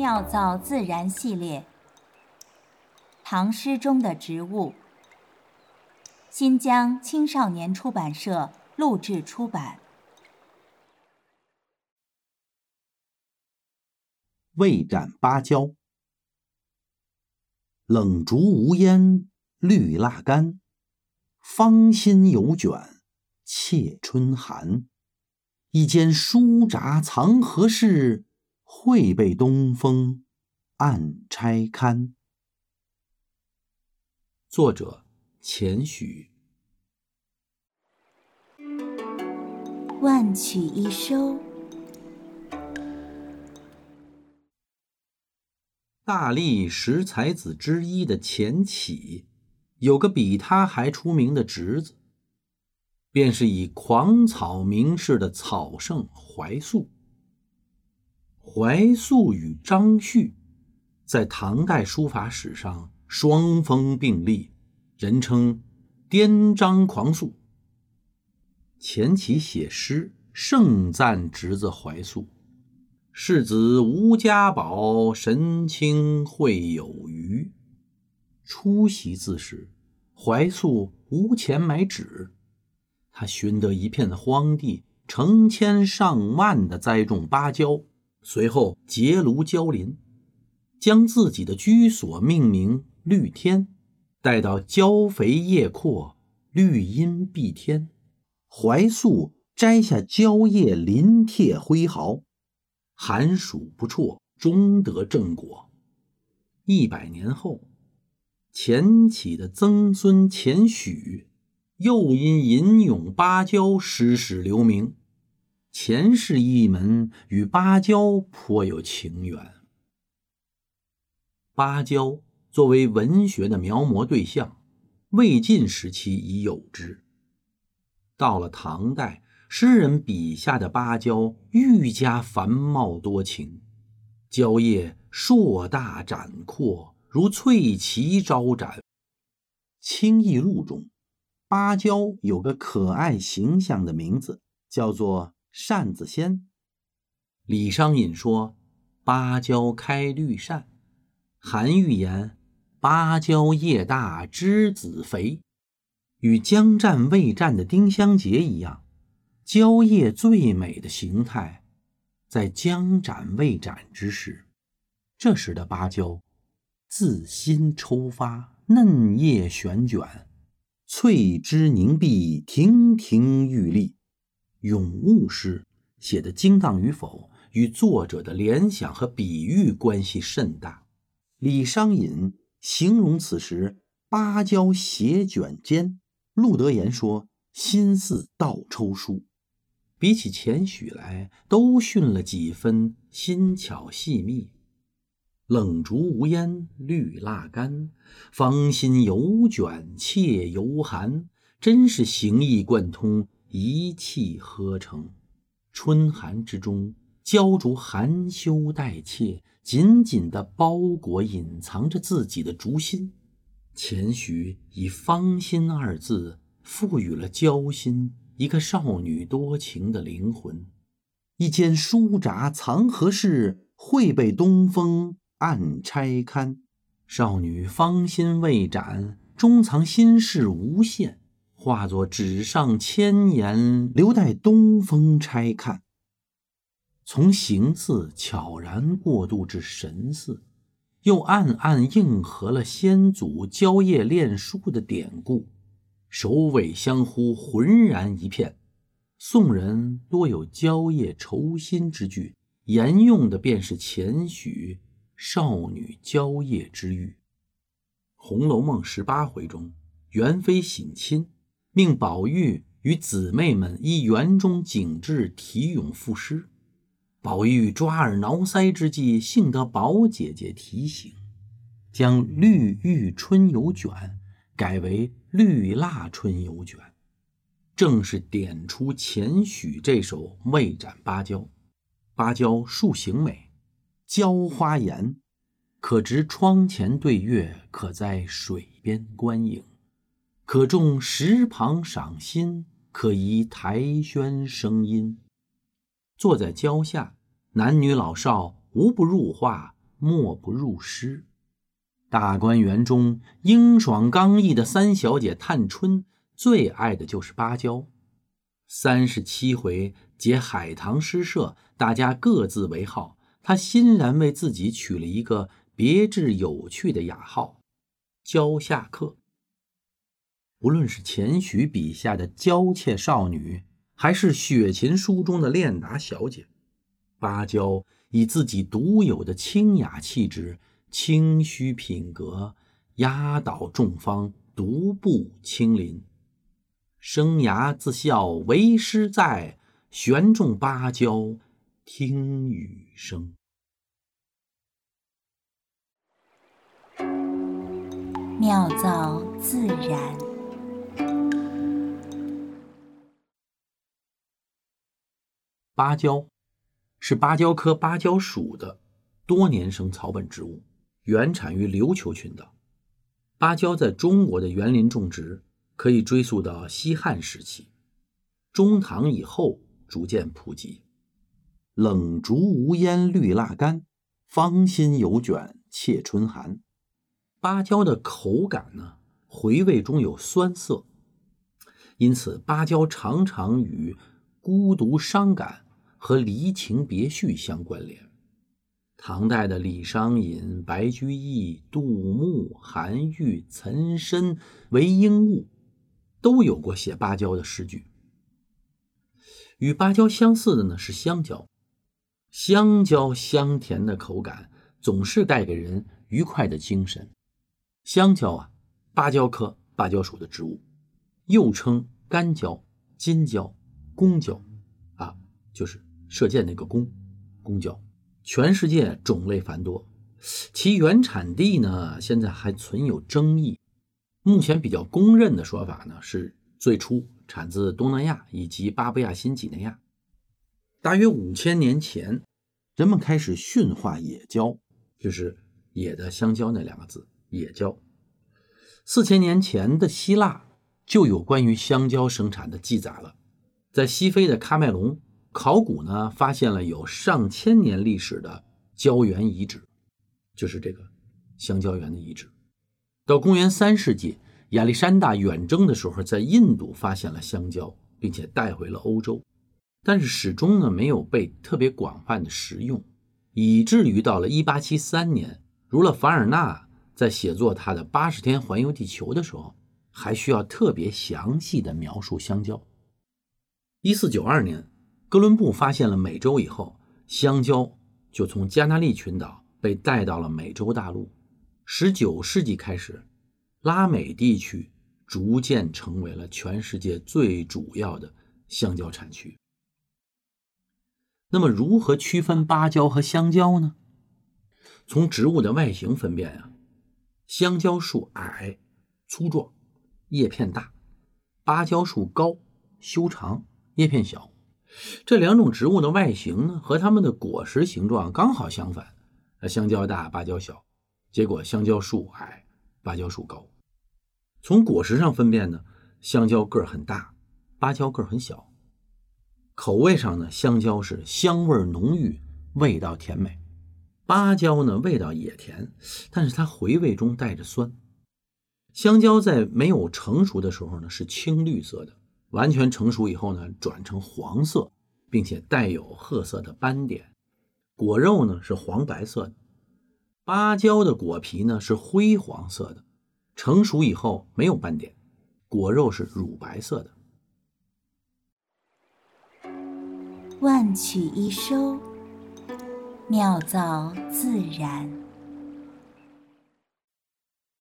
妙造自然系列，唐诗中的植物。新疆青少年出版社录制出版。未斩芭蕉，冷竹无烟绿蜡干，芳心犹卷怯春寒。一间书札藏何事？会被东风暗拆看。作者：钱许。万曲一收。大历十才子之一的钱起，有个比他还出名的侄子，便是以狂草名士的草圣怀素。怀素与张旭，在唐代书法史上双峰并立，人称“颠张狂素”。钱起写诗盛赞侄子怀素：“世子无家宝，神清会有余。”出席字时，怀素无钱买纸，他寻得一片荒地，成千上万的栽种芭蕉。随后结庐交林，将自己的居所命名“绿天”，待到蕉肥叶阔，绿荫蔽天。怀素摘下蕉叶，临帖挥毫，寒暑不辍，终得正果。一百年后，钱起的曾孙钱许，又因吟咏芭蕉，诗史留名。前世一门与芭蕉颇有情缘。芭蕉作为文学的描摹对象，魏晋时期已有之。到了唐代，诗人笔下的芭蕉愈加繁茂多情，蕉叶硕大展阔，如翠旗招展。《清异录》中，芭蕉有个可爱形象的名字，叫做。扇子仙，李商隐说：“芭蕉开绿扇。”韩愈言：“芭蕉叶大枝子肥。”与将战未战的丁香结一样，蕉叶最美的形态，在将展未展之时。这时的芭蕉，自心抽发，嫩叶旋卷，翠枝凝碧，亭亭玉立。咏物诗写的精当与否，与作者的联想和比喻关系甚大。李商隐形容此时芭蕉斜卷尖，陆德言说心似倒抽书。比起钱许来，都逊了几分心巧细密。冷竹无烟绿蜡干，芳心犹卷怯犹寒，真是形意贯通。一气呵成，春寒之中，焦竹含羞带怯，紧紧地包裹、隐藏着自己的竹心。钱许以“芳心”二字，赋予了焦心一个少女多情的灵魂。一间书札藏何事？会被东风暗拆开。少女芳心未展，终藏心事无限。化作纸上千言，留待东风拆看。从形似悄然过渡至神似，又暗暗应和了先祖蕉叶恋书的典故，首尾相呼，浑然一片。宋人多有蕉叶愁心之句，沿用的便是前许少女蕉叶之喻。《红楼梦》十八回中，元妃省亲。命宝玉与姊妹们依园中景致题咏赋诗，宝玉抓耳挠腮之际，幸得宝姐姐提醒，将“绿玉春游卷”改为“绿蜡春游卷”，正是点出钱许这首未斩芭蕉。芭蕉树形美，娇花颜，可植窗前对月，可在水边观影。可种石旁赏心，可移台轩声音。坐在蕉下，男女老少无不入画，莫不入诗。大观园中英爽刚毅的三小姐探春，最爱的就是芭蕉。三十七回结海棠诗社，大家各自为号，她欣然为自己取了一个别致有趣的雅号——蕉下客。不论是钱许笔下的娇怯少女，还是雪琴书中的练达小姐，芭蕉以自己独有的清雅气质。清虚品格，压倒众芳，独步青林。生涯自笑为师在，悬重芭蕉听雨声。妙造自然。芭蕉是芭蕉科芭蕉属的多年生草本植物。原产于琉球群岛，芭蕉在中国的园林种植可以追溯到西汉时期，中唐以后逐渐普及。冷竹无烟绿蜡干，芳心犹卷怯春寒。芭蕉的口感呢，回味中有酸涩，因此芭蕉常常与孤独伤感和离情别绪相关联。唐代的李商隐、白居易、杜牧、韩愈、岑参、韦应物都有过写芭蕉的诗句。与芭蕉相似的呢是香蕉，香蕉香甜的口感总是带给人愉快的精神。香蕉啊，芭蕉科芭蕉属的植物，又称干蕉、金蕉、公蕉，啊，就是射箭那个弓，弓蕉。全世界种类繁多，其原产地呢，现在还存有争议。目前比较公认的说法呢，是最初产自东南亚以及巴布亚新几内亚。大约五千年前，人们开始驯化野蕉，就是“野”的香蕉那两个字，野蕉。四千年前的希腊就有关于香蕉生产的记载了，在西非的喀麦隆。考古呢，发现了有上千年历史的胶原遗址，就是这个香蕉园的遗址。到公元三世纪，亚历山大远征的时候，在印度发现了香蕉，并且带回了欧洲，但是始终呢没有被特别广泛的食用，以至于到了一八七三年，儒勒·凡尔纳在写作他的《八十天环游地球》的时候，还需要特别详细的描述香蕉。一四九二年。哥伦布发现了美洲以后，香蕉就从加纳利群岛被带到了美洲大陆。十九世纪开始，拉美地区逐渐成为了全世界最主要的香蕉产区。那么，如何区分芭蕉和香蕉呢？从植物的外形分辨啊，香蕉树矮、粗壮，叶片大；芭蕉树高、修长，叶片小。这两种植物的外形呢，和它们的果实形状刚好相反。香蕉大，芭蕉小，结果香蕉树矮，芭蕉树高。从果实上分辨呢，香蕉个儿很大，芭蕉个儿很小。口味上呢，香蕉是香味浓郁，味道甜美；芭蕉呢，味道也甜，但是它回味中带着酸。香蕉在没有成熟的时候呢，是青绿色的。完全成熟以后呢，转成黄色，并且带有褐色的斑点。果肉呢是黄白色的。芭蕉的果皮呢是灰黄色的，成熟以后没有斑点，果肉是乳白色的。万曲一收，妙造自然。